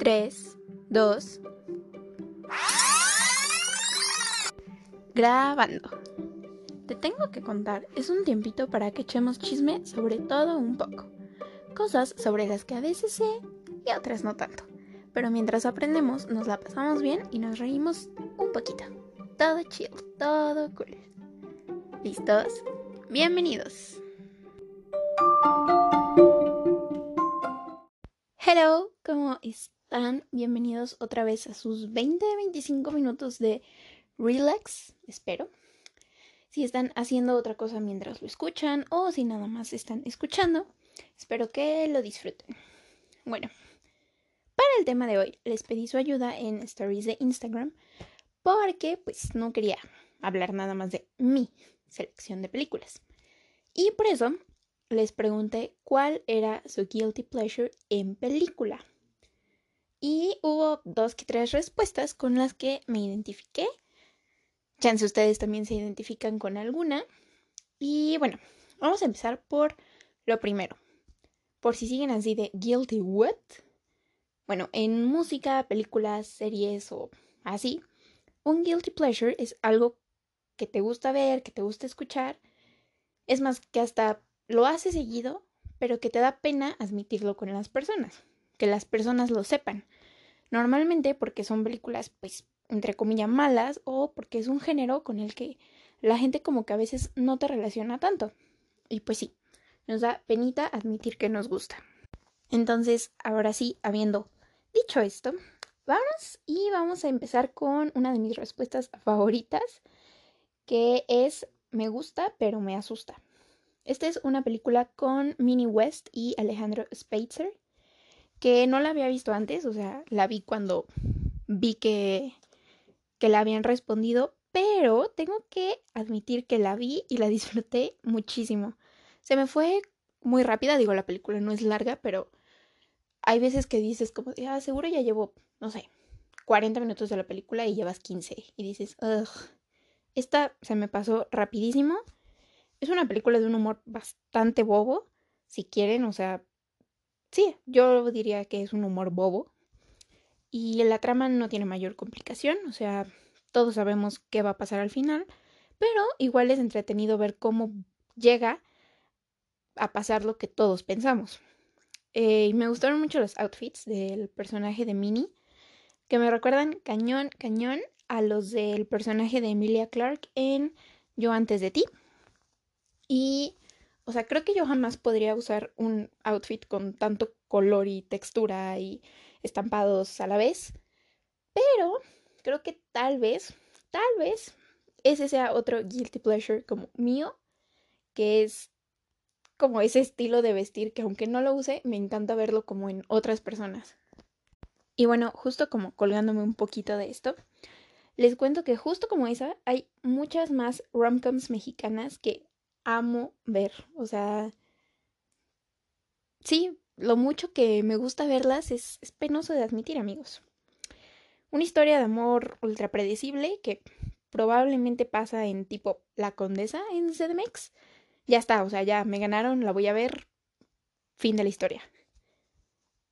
3, 2. Grabando. Te tengo que contar, es un tiempito para que echemos chisme sobre todo un poco. Cosas sobre las que a veces sé y otras no tanto. Pero mientras aprendemos, nos la pasamos bien y nos reímos un poquito. Todo chill, todo cool. ¿Listos? Bienvenidos. Hello, ¿cómo están? Bienvenidos otra vez a sus 20-25 minutos de relax, espero. Si están haciendo otra cosa mientras lo escuchan o si nada más están escuchando, espero que lo disfruten. Bueno, para el tema de hoy les pedí su ayuda en stories de Instagram porque pues no quería hablar nada más de mi selección de películas. Y por eso les pregunté cuál era su guilty pleasure en película. Y hubo dos que tres respuestas con las que me identifiqué. Chance ustedes también se identifican con alguna. Y bueno, vamos a empezar por lo primero. Por si siguen así de guilty what. Bueno, en música, películas, series o así, un guilty pleasure es algo que te gusta ver, que te gusta escuchar. Es más que hasta lo hace seguido, pero que te da pena admitirlo con las personas, que las personas lo sepan. Normalmente porque son películas, pues, entre comillas, malas o porque es un género con el que la gente como que a veces no te relaciona tanto. Y pues sí, nos da penita admitir que nos gusta. Entonces, ahora sí, habiendo dicho esto, vamos y vamos a empezar con una de mis respuestas favoritas, que es me gusta, pero me asusta. Esta es una película con Minnie West y Alejandro Speitzer, que no la había visto antes, o sea, la vi cuando vi que, que la habían respondido, pero tengo que admitir que la vi y la disfruté muchísimo. Se me fue muy rápida, digo, la película no es larga, pero hay veces que dices como, ah, seguro ya llevo, no sé, 40 minutos de la película y llevas 15 y dices, ugh, esta se me pasó rapidísimo es una película de un humor bastante bobo, si quieren, o sea, sí, yo diría que es un humor bobo. Y la trama no tiene mayor complicación, o sea, todos sabemos qué va a pasar al final, pero igual es entretenido ver cómo llega a pasar lo que todos pensamos. Eh, y me gustaron mucho los outfits del personaje de Minnie, que me recuerdan cañón, cañón a los del personaje de Emilia Clarke en Yo antes de ti. Y, o sea, creo que yo jamás podría usar un outfit con tanto color y textura y estampados a la vez. Pero creo que tal vez, tal vez, ese sea otro guilty pleasure como mío, que es como ese estilo de vestir que aunque no lo use, me encanta verlo como en otras personas. Y bueno, justo como colgándome un poquito de esto, les cuento que justo como esa, hay muchas más romcoms mexicanas que amo ver. O sea, sí, lo mucho que me gusta verlas es, penoso de admitir, amigos. Una historia de amor ultra predecible que probablemente pasa en tipo La Condesa en CDMX. Ya está, o sea, ya me ganaron, la voy a ver. Fin de la historia.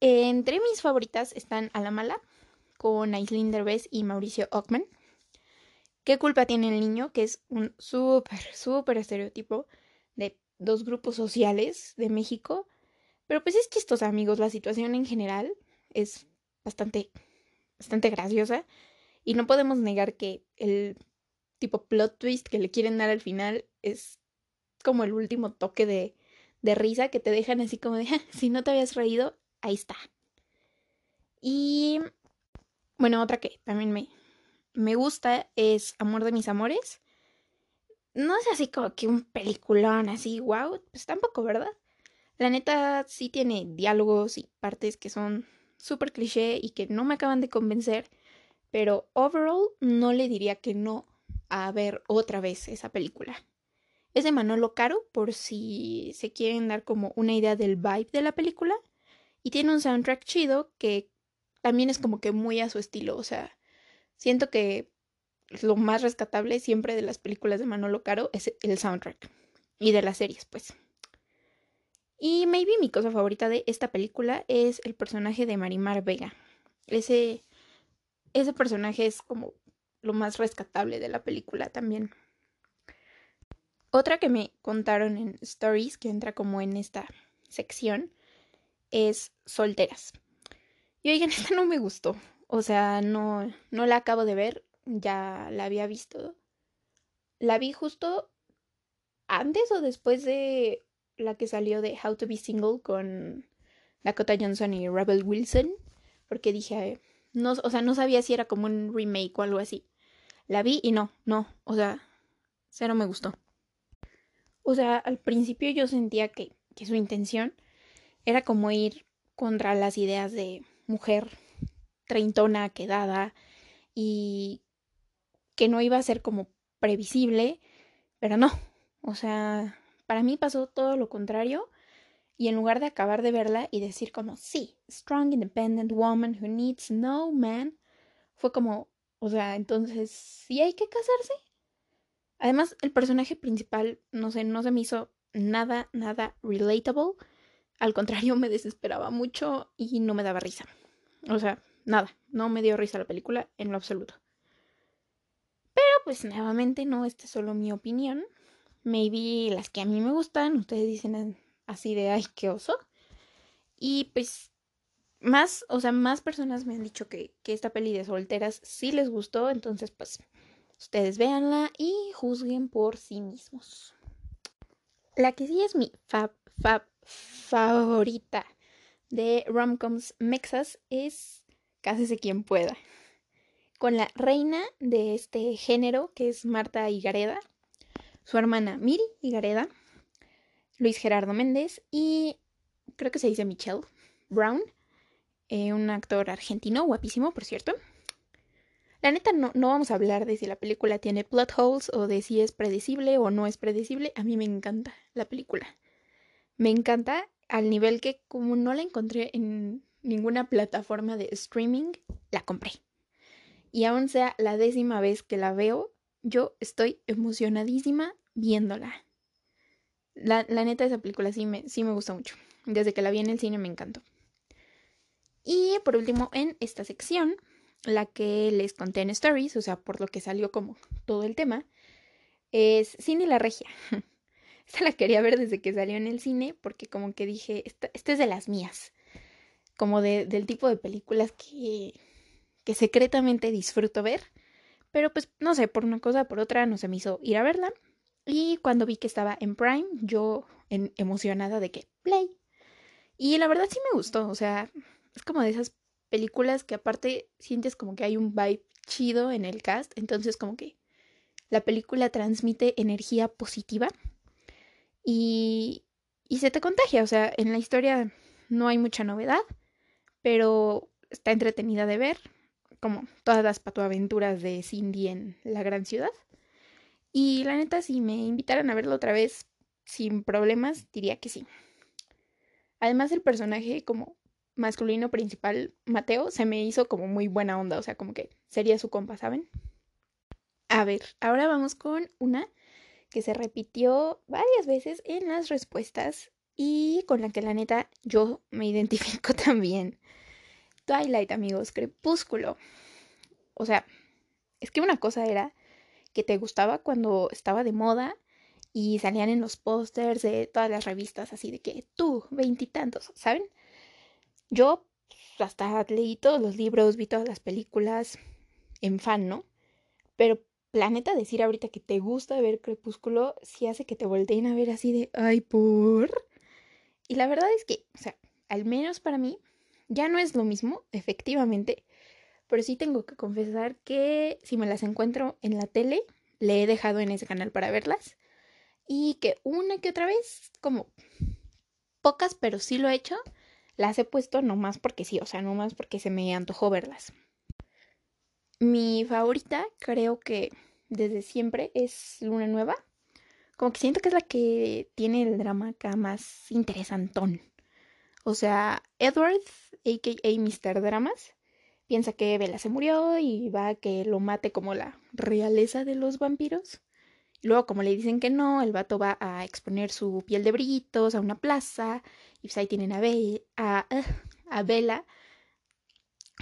Entre mis favoritas están A la Mala, con Aislinn Derbez y Mauricio Ockman. ¿Qué culpa tiene el niño? Que es un súper, súper estereotipo de dos grupos sociales de México. Pero pues es chistosa, amigos. La situación en general es bastante, bastante graciosa. Y no podemos negar que el tipo plot twist que le quieren dar al final es como el último toque de, de risa que te dejan así como de, si no te habías reído, ahí está. Y bueno, otra que también me, me gusta es Amor de mis amores. No es así como que un peliculón así, wow, pues tampoco, ¿verdad? La neta sí tiene diálogos y partes que son súper cliché y que no me acaban de convencer, pero overall no le diría que no a ver otra vez esa película. Es de Manolo Caro, por si se quieren dar como una idea del vibe de la película, y tiene un soundtrack chido que también es como que muy a su estilo, o sea, Siento que lo más rescatable siempre de las películas de Manolo Caro es el soundtrack. Y de las series, pues. Y maybe mi cosa favorita de esta película es el personaje de Marimar Vega. ese, ese personaje es como lo más rescatable de la película también. Otra que me contaron en Stories, que entra como en esta sección, es Solteras. Y oigan, esta no me gustó. O sea, no, no la acabo de ver. Ya la había visto. La vi justo antes o después de la que salió de How to Be Single con Dakota Johnson y Rebel Wilson. Porque dije, no, o sea, no sabía si era como un remake o algo así. La vi y no, no, o sea, cero me gustó. O sea, al principio yo sentía que, que su intención era como ir contra las ideas de mujer treintona, quedada y que no iba a ser como previsible, pero no. O sea, para mí pasó todo lo contrario y en lugar de acabar de verla y decir como, sí, strong, independent woman who needs no man, fue como, o sea, entonces, ¿sí hay que casarse? Además, el personaje principal, no sé, no se me hizo nada, nada relatable. Al contrario, me desesperaba mucho y no me daba risa. O sea, nada, no me dio risa la película en lo absoluto. Pero pues nuevamente no, esta es solo mi opinión. Maybe las que a mí me gustan, ustedes dicen así de, ay, qué oso. Y pues más, o sea, más personas me han dicho que, que esta peli de solteras sí les gustó, entonces pues ustedes véanla y juzguen por sí mismos. La que sí es mi fab, fab, favorita de romcoms mexas es Cásese quien pueda. Con la reina de este género, que es Marta Higareda, su hermana Miri Higareda, Luis Gerardo Méndez y creo que se dice Michelle Brown, eh, un actor argentino, guapísimo, por cierto. La neta, no, no vamos a hablar de si la película tiene plot holes o de si es predecible o no es predecible. A mí me encanta la película. Me encanta al nivel que como no la encontré en ninguna plataforma de streaming, la compré. Y aún sea la décima vez que la veo, yo estoy emocionadísima viéndola. La, la neta, esa película sí me, sí me gusta mucho. Desde que la vi en el cine me encantó. Y por último, en esta sección, la que les conté en Stories, o sea, por lo que salió como todo el tema, es Cine La Regia. Esta la quería ver desde que salió en el cine porque como que dije, esta, es de las mías. Como de, del tipo de películas que, que secretamente disfruto ver. Pero pues no sé, por una cosa por otra no se me hizo ir a verla. Y cuando vi que estaba en Prime, yo en, emocionada de que play. Y la verdad sí me gustó, o sea, es como de esas películas que aparte sientes como que hay un vibe chido en el cast, entonces como que la película transmite energía positiva y, y se te contagia, o sea, en la historia no hay mucha novedad, pero está entretenida de ver, como todas las patoaventuras de Cindy en la gran ciudad. Y la neta, si me invitaran a verlo otra vez sin problemas, diría que sí. Además, el personaje como masculino principal, Mateo, se me hizo como muy buena onda, o sea, como que sería su compa, ¿saben? A ver, ahora vamos con una que se repitió varias veces en las respuestas y con la que la neta yo me identifico también. Twilight, amigos, Crepúsculo. O sea, es que una cosa era que te gustaba cuando estaba de moda y salían en los pósters de todas las revistas así de que tú, veintitantos, ¿saben? Yo hasta leí todos los libros, vi todas las películas en fan, ¿no? Pero planeta decir ahorita que te gusta ver Crepúsculo sí hace que te volteen a ver así de, ay, por. Y la verdad es que, o sea, al menos para mí, ya no es lo mismo, efectivamente, pero sí tengo que confesar que si me las encuentro en la tele, le he dejado en ese canal para verlas. Y que una que otra vez, como pocas, pero sí lo he hecho, las he puesto nomás porque sí, o sea, nomás porque se me antojó verlas. Mi favorita, creo que desde siempre, es Luna Nueva. Como que siento que es la que tiene el drama acá más interesantón. O sea, Edward, a.k.a. Mr. Dramas, piensa que Bella se murió y va a que lo mate como la realeza de los vampiros. Luego, como le dicen que no, el vato va a exponer su piel de brillitos a una plaza. Y pues ahí tienen a, a, a Bella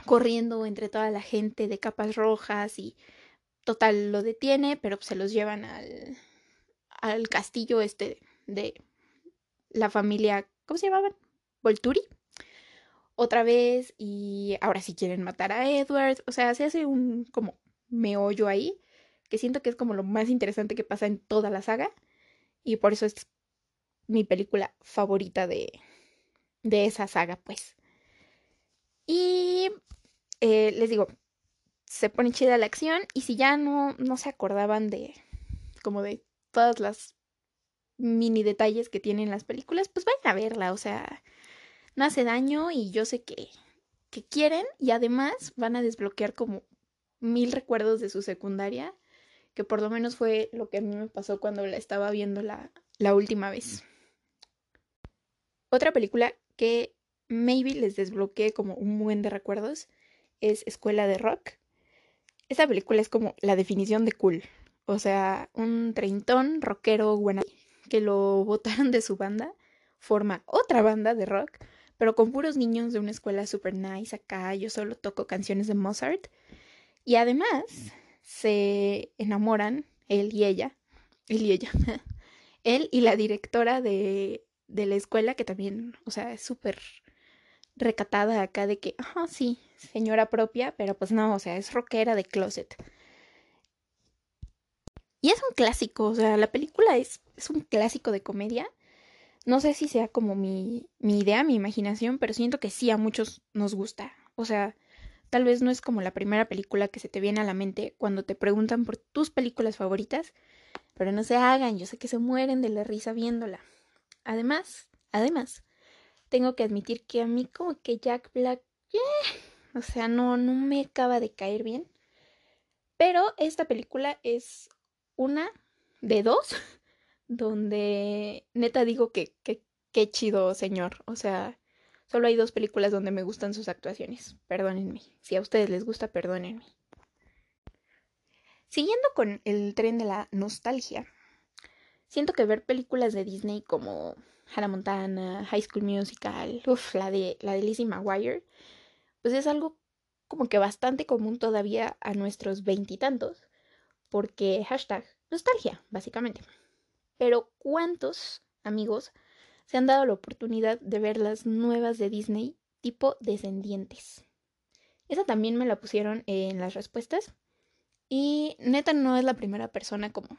corriendo entre toda la gente de capas rojas y total lo detiene, pero se los llevan al, al castillo este de la familia, ¿cómo se llamaban? Volturi. Otra vez y ahora sí quieren matar a Edward, o sea, se hace un como meollo ahí, que siento que es como lo más interesante que pasa en toda la saga y por eso es mi película favorita de, de esa saga, pues. Y eh, les digo, se pone chida la acción y si ya no, no se acordaban de como de todas las mini detalles que tienen las películas, pues vayan a verla, o sea, no hace daño y yo sé que, que quieren y además van a desbloquear como mil recuerdos de su secundaria, que por lo menos fue lo que a mí me pasó cuando la estaba viendo la, la última vez. Otra película que maybe les desbloqueé como un buen de recuerdos es Escuela de Rock. Esta película es como la definición de cool. O sea, un treintón rockero buena que lo botaron de su banda, forma otra banda de rock, pero con puros niños de una escuela super nice acá. Yo solo toco canciones de Mozart. Y además se enamoran, él y ella, él y ella, él y la directora de, de la escuela, que también, o sea, es súper recatada acá de que, ah, sí, señora propia, pero pues no, o sea, es rockera de closet. Y es un clásico, o sea, la película es, es un clásico de comedia. No sé si sea como mi, mi idea, mi imaginación, pero siento que sí a muchos nos gusta. O sea, tal vez no es como la primera película que se te viene a la mente cuando te preguntan por tus películas favoritas, pero no se hagan, yo sé que se mueren de la risa viéndola. Además, además, tengo que admitir que a mí como que Jack Black, eh, o sea, no, no me acaba de caer bien. Pero esta película es una de dos donde neta digo que qué chido señor. O sea, solo hay dos películas donde me gustan sus actuaciones. Perdónenme. Si a ustedes les gusta, perdónenme. Siguiendo con el tren de la nostalgia, siento que ver películas de Disney como Hannah Montana, High School Musical, uff, la de, la de Lizzie McGuire, pues es algo como que bastante común todavía a nuestros veintitantos, porque hashtag nostalgia, básicamente. Pero ¿cuántos amigos se han dado la oportunidad de ver las nuevas de Disney tipo Descendientes? Esa también me la pusieron en las respuestas. Y neta no es la primera persona como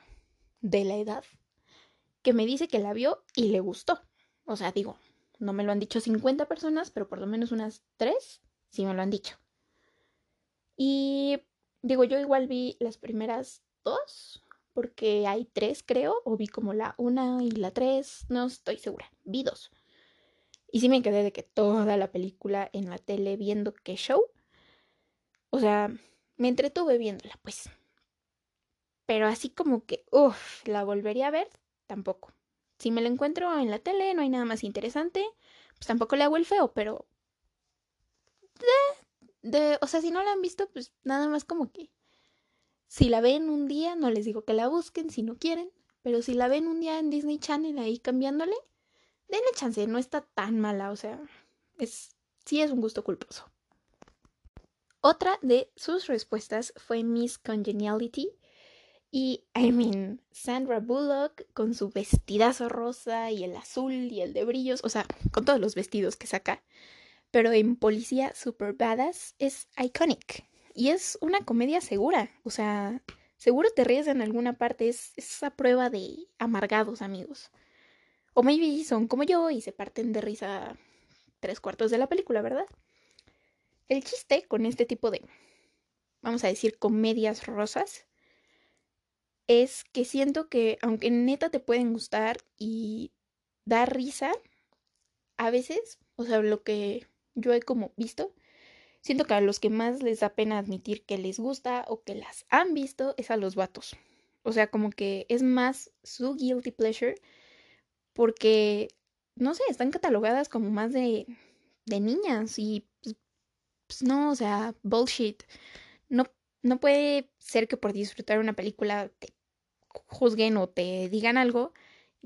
de la edad que me dice que la vio y le gustó. O sea, digo, no me lo han dicho 50 personas, pero por lo menos unas 3 sí me lo han dicho. Y digo, yo igual vi las primeras dos, porque hay tres, creo, o vi como la una y la tres, no estoy segura, vi dos. Y sí me quedé de que toda la película en la tele viendo qué show. O sea, me entretuve viéndola, pues. Pero así como que, uff, la volvería a ver, tampoco. Si me lo encuentro en la tele, no hay nada más interesante, pues tampoco le hago el feo, pero... O sea, si no la han visto, pues nada más como que... Si la ven un día, no les digo que la busquen si no quieren, pero si la ven un día en Disney Channel ahí cambiándole, denle chance, no está tan mala, o sea, es sí es un gusto culposo. Otra de sus respuestas fue Miss Congeniality, y, I mean, Sandra Bullock con su vestidazo rosa y el azul y el de brillos, o sea, con todos los vestidos que saca, pero en Policía Super Badass es iconic. Y es una comedia segura, o sea, seguro te ríes en alguna parte, es esa prueba de amargados amigos. O maybe son como yo y se parten de risa tres cuartos de la película, ¿verdad? El chiste con este tipo de, vamos a decir, comedias rosas, es que siento que aunque neta te pueden gustar y dar risa, a veces, o sea, lo que yo he como visto, siento que a los que más les da pena admitir que les gusta o que las han visto es a los vatos. O sea, como que es más su guilty pleasure porque, no sé, están catalogadas como más de, de niñas y pues, pues no, o sea, bullshit. No, no puede ser que por disfrutar una película te juzguen o te digan algo,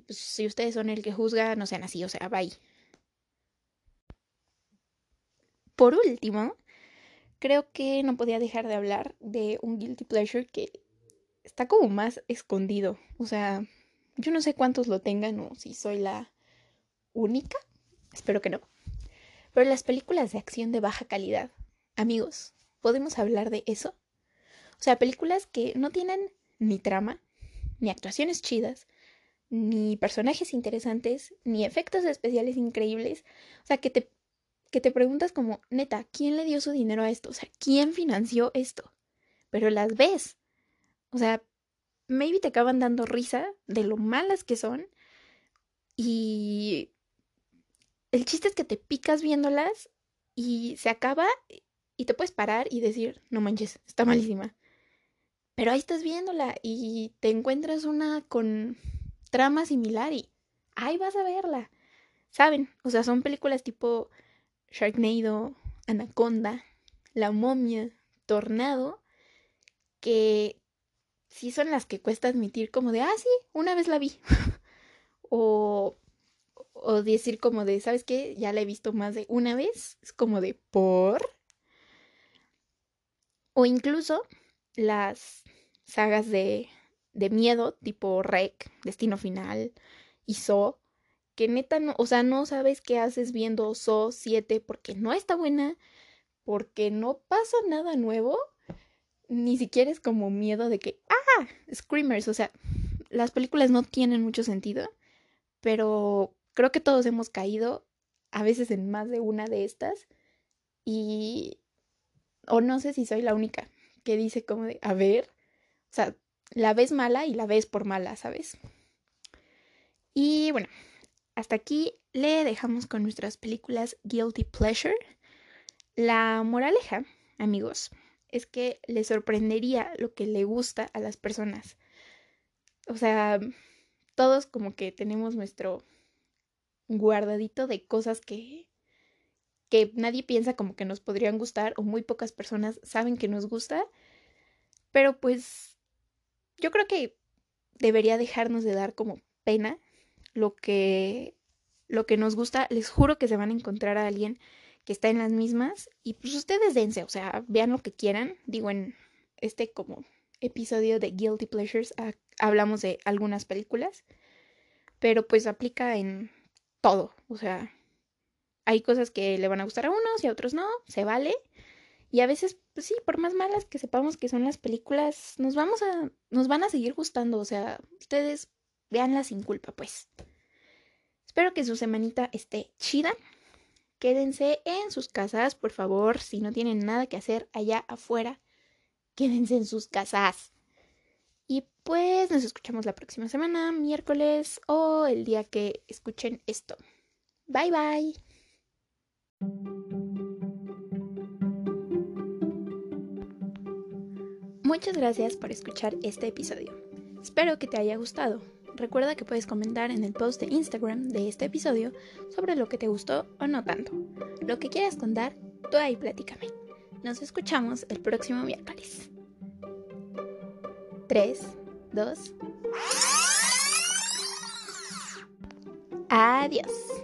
pues si ustedes son el que juzga, no sean así, o sea, bye. Por último, creo que no podía dejar de hablar de un guilty pleasure que está como más escondido. O sea, yo no sé cuántos lo tengan o si soy la única. Espero que no. Pero las películas de acción de baja calidad, amigos, ¿podemos hablar de eso? O sea, películas que no tienen ni trama, ni actuaciones chidas, ni personajes interesantes, ni efectos especiales increíbles. O sea, que te, que te preguntas como, neta, ¿quién le dio su dinero a esto? O sea, ¿quién financió esto? Pero las ves. O sea, maybe te acaban dando risa de lo malas que son. Y el chiste es que te picas viéndolas y se acaba y te puedes parar y decir, no manches, está malísima. Pero ahí estás viéndola y te encuentras una con trama similar y ahí vas a verla. ¿Saben? O sea, son películas tipo Sharknado, Anaconda, La momia, Tornado, que sí son las que cuesta admitir como de, ah, sí, una vez la vi. o, o decir como de, ¿sabes qué? Ya la he visto más de una vez. Es como de, ¿por? O incluso las sagas de, de miedo, tipo Rec, Destino Final y So, que neta, no, o sea, no sabes qué haces viendo So 7 porque no está buena, porque no pasa nada nuevo, ni siquiera es como miedo de que, ah, Screamers, o sea, las películas no tienen mucho sentido, pero creo que todos hemos caído a veces en más de una de estas y o no sé si soy la única que dice como de, a ver, o sea, la ves mala y la ves por mala, ¿sabes? Y bueno, hasta aquí le dejamos con nuestras películas Guilty Pleasure. La moraleja, amigos, es que le sorprendería lo que le gusta a las personas. O sea, todos como que tenemos nuestro guardadito de cosas que que nadie piensa como que nos podrían gustar o muy pocas personas saben que nos gusta. Pero pues yo creo que debería dejarnos de dar como pena lo que lo que nos gusta. Les juro que se van a encontrar a alguien que está en las mismas y pues ustedes dense, o sea, vean lo que quieran. Digo en este como episodio de Guilty Pleasures hablamos de algunas películas, pero pues aplica en todo, o sea, hay cosas que le van a gustar a unos y a otros no, se vale. Y a veces, pues sí, por más malas que sepamos que son las películas, nos vamos a, nos van a seguir gustando. O sea, ustedes veanlas sin culpa, pues. Espero que su semanita esté chida. Quédense en sus casas, por favor. Si no tienen nada que hacer allá afuera, quédense en sus casas. Y pues nos escuchamos la próxima semana, miércoles o el día que escuchen esto. Bye bye. Muchas gracias por escuchar este episodio. Espero que te haya gustado. Recuerda que puedes comentar en el post de Instagram de este episodio sobre lo que te gustó o no tanto. Lo que quieras contar, tú ahí platícame. Nos escuchamos el próximo miércoles. 3, 2. Adiós.